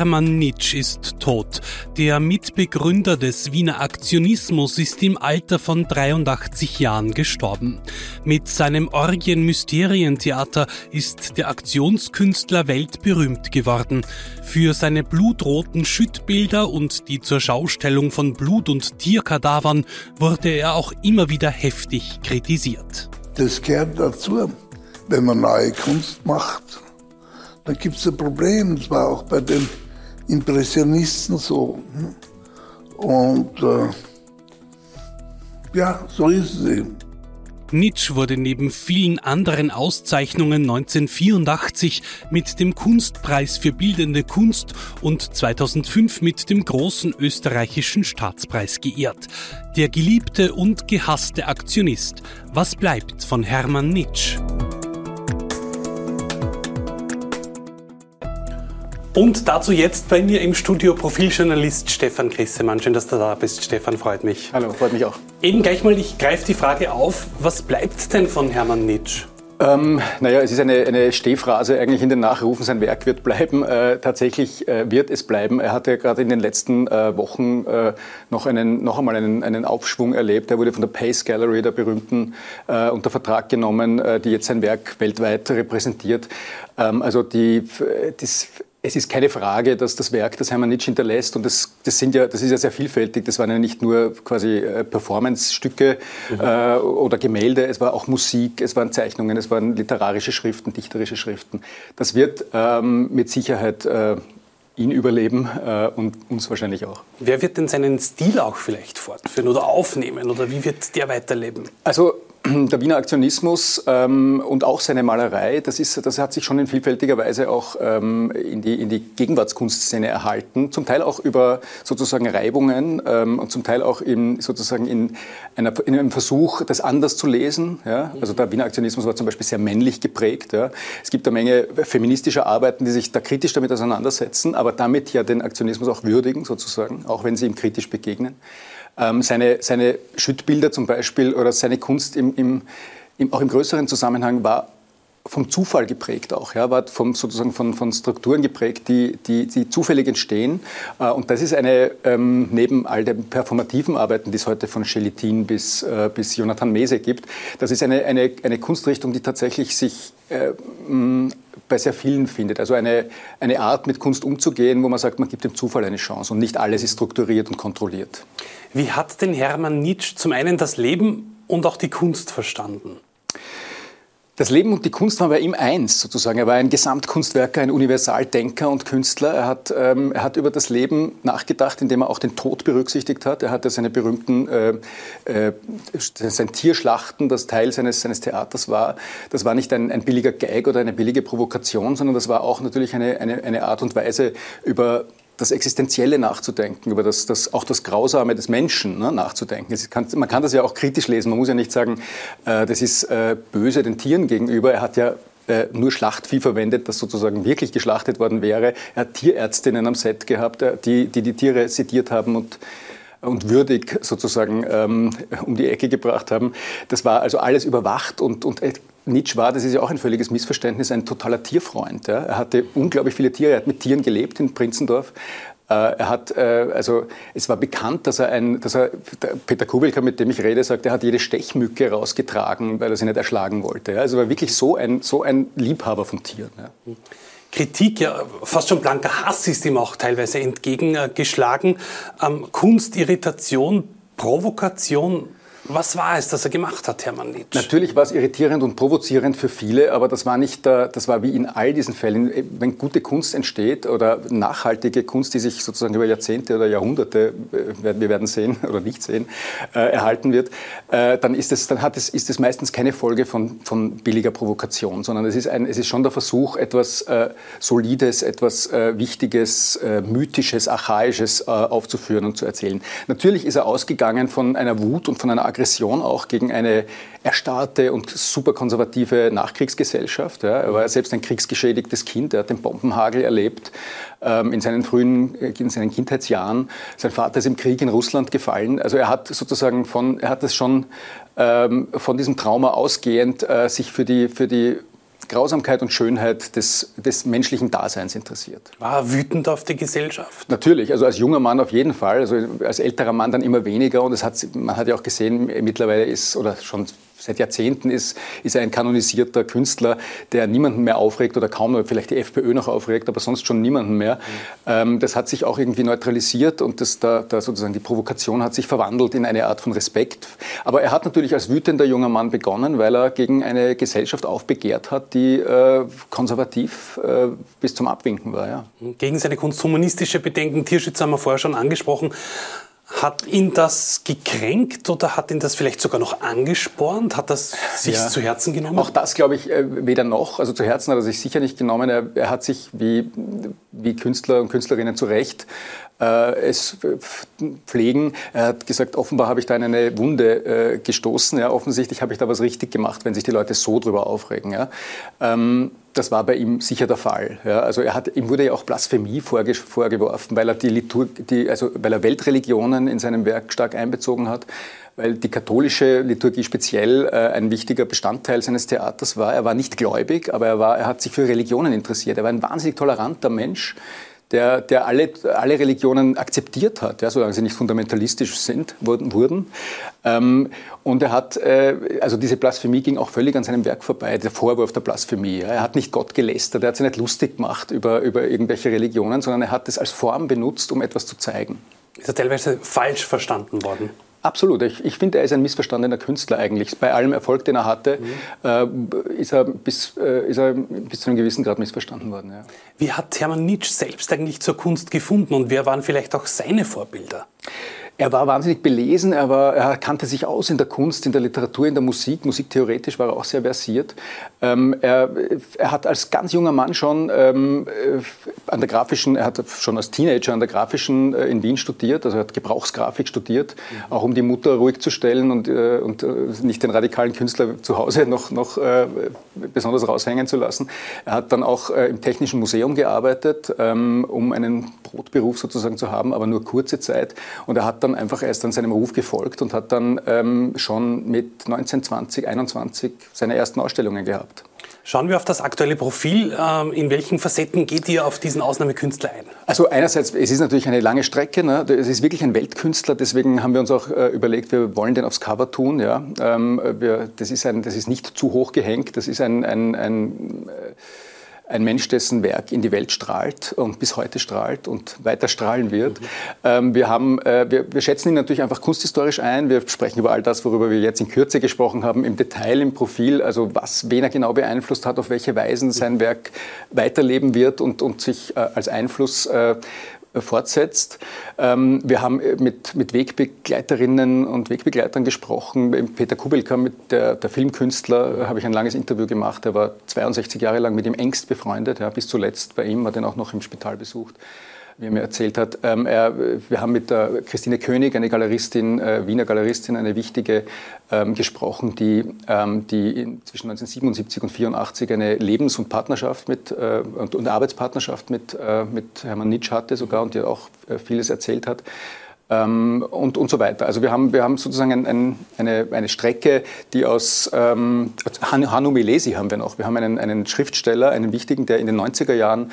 Hermann Nitsch ist tot. Der Mitbegründer des Wiener Aktionismus ist im Alter von 83 Jahren gestorben. Mit seinem Orgien-Mysterientheater ist der Aktionskünstler weltberühmt geworden. Für seine blutroten Schüttbilder und die zur Schaustellung von Blut- und Tierkadavern wurde er auch immer wieder heftig kritisiert. Das gehört dazu, wenn man neue Kunst macht dann gibt es ein Problem. Das auch bei den Impressionisten so. Und äh, ja, so ist es eben. Nitsch wurde neben vielen anderen Auszeichnungen 1984 mit dem Kunstpreis für bildende Kunst und 2005 mit dem großen österreichischen Staatspreis geehrt. Der geliebte und gehasste Aktionist. Was bleibt von Hermann Nitsch? Und dazu jetzt bei mir im Studio Profiljournalist Stefan Grissemann. Schön, dass du da bist, Stefan, freut mich. Hallo, freut mich auch. Eben gleich mal, ich greife die Frage auf, was bleibt denn von Hermann Nitsch? Ähm, naja, es ist eine, eine Stehphrase eigentlich in den Nachrufen, sein Werk wird bleiben. Äh, tatsächlich äh, wird es bleiben. Er hatte gerade in den letzten äh, Wochen äh, noch, einen, noch einmal einen, einen Aufschwung erlebt. Er wurde von der Pace Gallery, der berühmten, äh, unter Vertrag genommen, äh, die jetzt sein Werk weltweit repräsentiert. Ähm, also die, das es ist keine Frage, dass das Werk, das Hermann Nitsch hinterlässt, und das, das, sind ja, das ist ja sehr vielfältig, das waren ja nicht nur quasi äh, Performance-Stücke mhm. äh, oder Gemälde, es war auch Musik, es waren Zeichnungen, es waren literarische Schriften, dichterische Schriften. Das wird ähm, mit Sicherheit äh, ihn überleben äh, und uns wahrscheinlich auch. Wer wird denn seinen Stil auch vielleicht fortführen oder aufnehmen oder wie wird der weiterleben? Also der Wiener Aktionismus ähm, und auch seine Malerei, das, ist, das hat sich schon in vielfältiger Weise auch ähm, in, die, in die Gegenwartskunstszene erhalten, zum Teil auch über sozusagen Reibungen ähm, und zum Teil auch in, sozusagen in, einer, in einem Versuch, das anders zu lesen. Ja? Also der Wiener Aktionismus war zum Beispiel sehr männlich geprägt. Ja? Es gibt eine Menge feministischer Arbeiten, die sich da kritisch damit auseinandersetzen, aber damit ja den Aktionismus auch würdigen, sozusagen, auch wenn sie ihm kritisch begegnen. Ähm, seine, seine Schüttbilder zum Beispiel oder seine Kunst im, im, im, auch im größeren Zusammenhang war vom Zufall geprägt auch, ja, war vom, sozusagen von, von Strukturen geprägt, die, die, die zufällig entstehen. Äh, und das ist eine, ähm, neben all den performativen Arbeiten, die es heute von Schelitin bis, äh, bis Jonathan Mese gibt, das ist eine, eine, eine Kunstrichtung, die tatsächlich sich äh, bei sehr vielen findet. Also eine, eine Art, mit Kunst umzugehen, wo man sagt, man gibt dem Zufall eine Chance und nicht alles ist strukturiert und kontrolliert. Wie hat denn Hermann Nietzsche zum einen das Leben und auch die Kunst verstanden? Das Leben und die Kunst waren bei ihm eins, sozusagen. Er war ein Gesamtkunstwerker, ein Universaldenker und Künstler. Er hat, ähm, er hat über das Leben nachgedacht, indem er auch den Tod berücksichtigt hat. Er hatte seine berühmten, äh, äh, sein Tierschlachten, das Teil seines, seines Theaters war. Das war nicht ein, ein billiger Gag oder eine billige Provokation, sondern das war auch natürlich eine, eine, eine Art und Weise, über das Existenzielle nachzudenken, über das, das, auch das Grausame des Menschen ne, nachzudenken. Kann, man kann das ja auch kritisch lesen. Man muss ja nicht sagen, äh, das ist äh, böse den Tieren gegenüber. Er hat ja äh, nur Schlachtvieh verwendet, das sozusagen wirklich geschlachtet worden wäre. Er hat Tierärztinnen am Set gehabt, äh, die, die die Tiere sediert haben und und würdig sozusagen ähm, um die Ecke gebracht haben. Das war also alles überwacht und, und Nietzsche war, das ist ja auch ein völliges Missverständnis, ein totaler Tierfreund. Ja. Er hatte unglaublich viele Tiere, er hat mit Tieren gelebt in Prinzendorf. Äh, er hat, äh, also es war bekannt, dass er ein, dass er, Peter Kubelka, mit dem ich rede, sagt, er hat jede Stechmücke rausgetragen, weil er sie nicht erschlagen wollte. Also er war wirklich so ein, so ein Liebhaber von Tieren. Ja. Kritik, ja, fast schon blanker Hass ist ihm auch teilweise entgegengeschlagen. Ähm, Kunst, Irritation, Provokation, was war es, das er gemacht hat, Hermann Nitsch? Natürlich war es irritierend und provozierend für viele, aber das war nicht, das war wie in all diesen Fällen, wenn gute Kunst entsteht oder nachhaltige Kunst, die sich sozusagen über Jahrzehnte oder Jahrhunderte, äh, wir werden sehen oder nicht sehen, äh, erhalten wird, äh, dann, ist es, dann hat es, ist es meistens keine Folge von, von billiger Provokation, sondern es ist, ein, es ist schon der Versuch, etwas äh, Solides, etwas äh, Wichtiges, äh, Mythisches, Archaisches aufzuführen und zu erzählen. Natürlich ist er ausgegangen von einer Wut und von einer Aggression Aggression auch gegen eine erstarrte und superkonservative Nachkriegsgesellschaft. Ja. Er war selbst ein kriegsgeschädigtes Kind, er hat den Bombenhagel erlebt ähm, in seinen frühen, in seinen Kindheitsjahren. Sein Vater ist im Krieg in Russland gefallen. Also er hat sozusagen von, er hat es schon ähm, von diesem Trauma ausgehend äh, sich für die, für die Grausamkeit und Schönheit des, des menschlichen Daseins interessiert. War er wütend auf die Gesellschaft? Natürlich, also als junger Mann auf jeden Fall, also als älterer Mann dann immer weniger und es hat, man hat ja auch gesehen, mittlerweile ist, oder schon seit Jahrzehnten ist, ist er ein kanonisierter Künstler, der niemanden mehr aufregt oder kaum vielleicht die FPÖ noch aufregt, aber sonst schon niemanden mehr. Mhm. Ähm, das hat sich auch irgendwie neutralisiert und das, da, da sozusagen die Provokation hat sich verwandelt in eine Art von Respekt. Aber er hat natürlich als wütender junger Mann begonnen, weil er gegen eine Gesellschaft aufbegehrt hat, die äh, konservativ äh, bis zum Abwinken war. Ja. Gegen seine kunsthumanistische Bedenken, Tierschützer haben wir vorher schon angesprochen, hat ihn das gekränkt oder hat ihn das vielleicht sogar noch angespornt? Hat das sich ja. zu Herzen genommen? Auch das glaube ich äh, weder noch. Also zu Herzen hat er sich sicher nicht genommen. Er, er hat sich wie, wie Künstler und Künstlerinnen zu Recht es pflegen. Er hat gesagt, offenbar habe ich da in eine Wunde äh, gestoßen. Ja, offensichtlich habe ich da was richtig gemacht, wenn sich die Leute so drüber aufregen. Ja. Ähm, das war bei ihm sicher der Fall. Ja, also er hat, ihm wurde ja auch Blasphemie vorge vorgeworfen, weil er, die Litur die, also weil er Weltreligionen in seinem Werk stark einbezogen hat, weil die katholische Liturgie speziell äh, ein wichtiger Bestandteil seines Theaters war. Er war nicht gläubig, aber er, war, er hat sich für Religionen interessiert. Er war ein wahnsinnig toleranter Mensch der, der alle, alle Religionen akzeptiert hat, ja, solange sie nicht fundamentalistisch sind, wurden. wurden. Ähm, und er hat, äh, also diese Blasphemie ging auch völlig an seinem Werk vorbei, der Vorwurf der Blasphemie. Ja. Er hat nicht Gott gelästert, er hat sich nicht lustig gemacht über, über irgendwelche Religionen, sondern er hat es als Form benutzt, um etwas zu zeigen. Ist er teilweise falsch verstanden worden? Absolut. Ich, ich finde, er ist ein missverstandener Künstler eigentlich. Bei allem Erfolg, den er hatte, mhm. äh, ist, er bis, äh, ist er bis zu einem gewissen Grad missverstanden worden. Ja. Wie hat Hermann Nietzsche selbst eigentlich zur Kunst gefunden und wer waren vielleicht auch seine Vorbilder? Er war wahnsinnig belesen, er, war, er kannte sich aus in der Kunst, in der Literatur, in der Musik. Musiktheoretisch war er auch sehr versiert. Ähm, er, er, hat als ganz junger Mann schon ähm, äh, an der grafischen, er hat schon als Teenager an der grafischen äh, in Wien studiert, also er hat Gebrauchsgrafik studiert, mhm. auch um die Mutter ruhig zu stellen und, äh, und äh, nicht den radikalen Künstler zu Hause noch, noch äh, besonders raushängen zu lassen. Er hat dann auch äh, im Technischen Museum gearbeitet, ähm, um einen Brotberuf sozusagen zu haben, aber nur kurze Zeit. Und er hat dann einfach erst an seinem Ruf gefolgt und hat dann ähm, schon mit 19, 20, 21 seine ersten Ausstellungen gehabt. Schauen wir auf das aktuelle Profil. Ähm, in welchen Facetten geht ihr auf diesen Ausnahmekünstler ein? Also einerseits, es ist natürlich eine lange Strecke. Ne? Es ist wirklich ein Weltkünstler. Deswegen haben wir uns auch äh, überlegt, wir wollen den aufs Cover tun. Ja? Ähm, das, ist ein, das ist nicht zu hoch gehängt. Das ist ein, ein, ein äh, ein Mensch, dessen Werk in die Welt strahlt und bis heute strahlt und weiter strahlen wird. Mhm. Ähm, wir, haben, äh, wir, wir, schätzen ihn natürlich einfach kunsthistorisch ein. Wir sprechen über all das, worüber wir jetzt in Kürze gesprochen haben, im Detail, im Profil, also was, wen er genau beeinflusst hat, auf welche Weisen sein Werk weiterleben wird und, und sich äh, als Einfluss äh, fortsetzt. Ähm, wir haben äh, mit, mit Wegbegleiterinnen und Wegbegleitern gesprochen. Peter Kubelka, mit der, der Filmkünstler, äh, habe ich ein langes Interview gemacht. Er war 62 Jahre lang mit ihm engst befreundet, ja, bis zuletzt bei ihm, hat ihn auch noch im Spital besucht wie er mir erzählt hat. Ähm, er, wir haben mit der Christine König, eine Galeristin, äh, Wiener Galeristin, eine wichtige, ähm, gesprochen, die, ähm, die zwischen 1977 und 1984 eine Lebens- und Partnerschaft mit, äh, und, und, Arbeitspartnerschaft mit, äh, mit Hermann Nitsch hatte sogar und die auch äh, vieles erzählt hat. Ähm, und, und so weiter. Also wir haben, wir haben sozusagen ein, ein, eine, eine Strecke, die aus ähm, Hannu Milesi haben wir noch. Wir haben einen, einen Schriftsteller, einen wichtigen, der in den 90er Jahren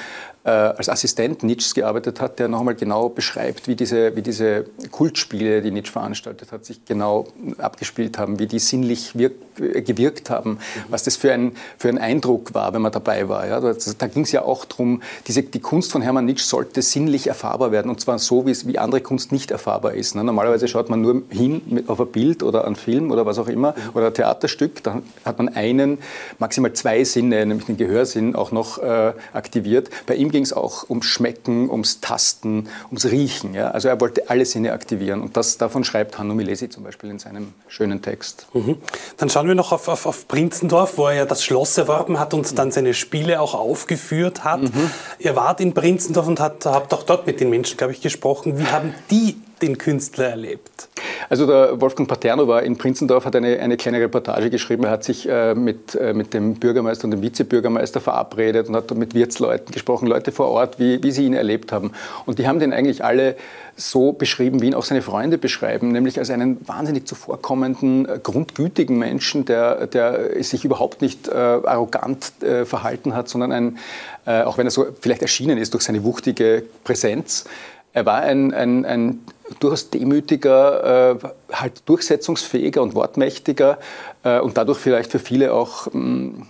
als Assistent Nietzsches gearbeitet hat, der nochmal genau beschreibt, wie diese, wie diese Kultspiele, die Nietzsche veranstaltet hat, sich genau abgespielt haben, wie die sinnlich wirk gewirkt haben, mhm. was das für ein, für ein Eindruck war, wenn man dabei war. Ja. Da, da ging es ja auch darum, diese, die Kunst von Hermann Nietzsche sollte sinnlich erfahrbar werden und zwar so, wie andere Kunst nicht erfahrbar ist. Ne. Normalerweise schaut man nur hin mit, auf ein Bild oder einen Film oder was auch immer oder ein Theaterstück, dann hat man einen, maximal zwei Sinne, nämlich den Gehörsinn auch noch äh, aktiviert. Bei ihm ging es auch ums Schmecken, ums Tasten, ums Riechen. Ja? Also er wollte alle Sinne aktivieren und das, davon schreibt Hanno Milesi zum Beispiel in seinem schönen Text. Mhm. Dann schauen wir noch auf, auf, auf Prinzendorf, wo er ja das Schloss erworben hat und dann seine Spiele auch aufgeführt hat. Mhm. Ihr wart in Prinzendorf und habt, habt auch dort mit den Menschen, glaube ich, gesprochen. Wie haben die den Künstler erlebt? Also der Wolfgang Paterno war in Prinzendorf, hat eine, eine kleine Reportage geschrieben. Er hat sich äh, mit, äh, mit dem Bürgermeister und dem Vizebürgermeister verabredet und hat mit Wirtsleuten gesprochen, Leute vor Ort, wie, wie sie ihn erlebt haben. Und die haben den eigentlich alle so beschrieben, wie ihn auch seine Freunde beschreiben, nämlich als einen wahnsinnig zuvorkommenden, äh, grundgütigen Menschen, der, der sich überhaupt nicht äh, arrogant äh, verhalten hat, sondern ein, äh, auch wenn er so vielleicht erschienen ist durch seine wuchtige Präsenz, er war ein, ein, ein durchaus demütiger, äh, halt durchsetzungsfähiger und wortmächtiger äh, und dadurch vielleicht für viele auch mm,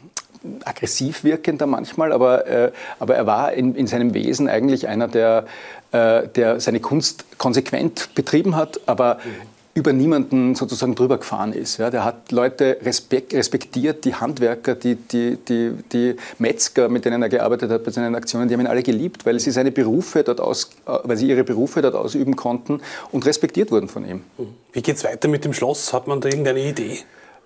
aggressiv wirkender manchmal, aber, äh, aber er war in, in seinem Wesen eigentlich einer, der, äh, der seine Kunst konsequent betrieben hat, aber mhm über niemanden sozusagen drüber gefahren ist. Ja, der hat Leute respektiert, die Handwerker, die, die, die, die Metzger, mit denen er gearbeitet hat bei seinen Aktionen, die haben ihn alle geliebt, weil sie seine Berufe dort aus, weil sie ihre Berufe dort ausüben konnten und respektiert wurden von ihm. Wie geht es weiter mit dem Schloss? Hat man da irgendeine Idee?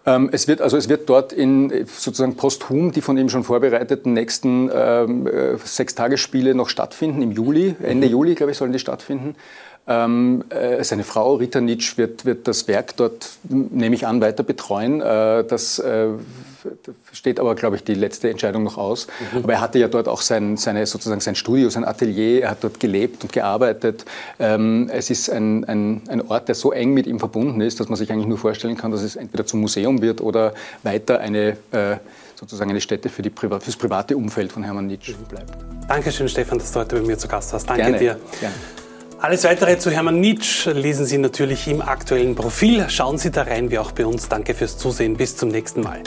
Ähm, es wird, also es wird dort in sozusagen posthum die von ihm schon vorbereiteten nächsten ähm, äh, Sechstagesspiele noch stattfinden im Juli, Ende mhm. Juli, glaube ich, sollen die stattfinden. Ähm, äh, seine Frau Rita Nitsch wird, wird das Werk dort, nehme ich an, weiter betreuen. Äh, das äh, steht aber, glaube ich, die letzte Entscheidung noch aus. Mhm. Aber er hatte ja dort auch sein, seine, sozusagen sein Studio, sein Atelier. Er hat dort gelebt und gearbeitet. Ähm, es ist ein, ein, ein Ort, der so eng mit ihm verbunden ist, dass man sich eigentlich nur vorstellen kann, dass es entweder zum Museum wird oder weiter eine äh, sozusagen eine Stätte für, die Priva fürs private Umfeld von Hermann Nitsch bleibt. Dankeschön, Stefan, dass du heute bei mir zu Gast warst. Danke Gerne. dir. Gerne. Alles weitere zu Hermann Nitsch lesen Sie natürlich im aktuellen Profil. Schauen Sie da rein, wie auch bei uns. Danke fürs Zusehen. Bis zum nächsten Mal.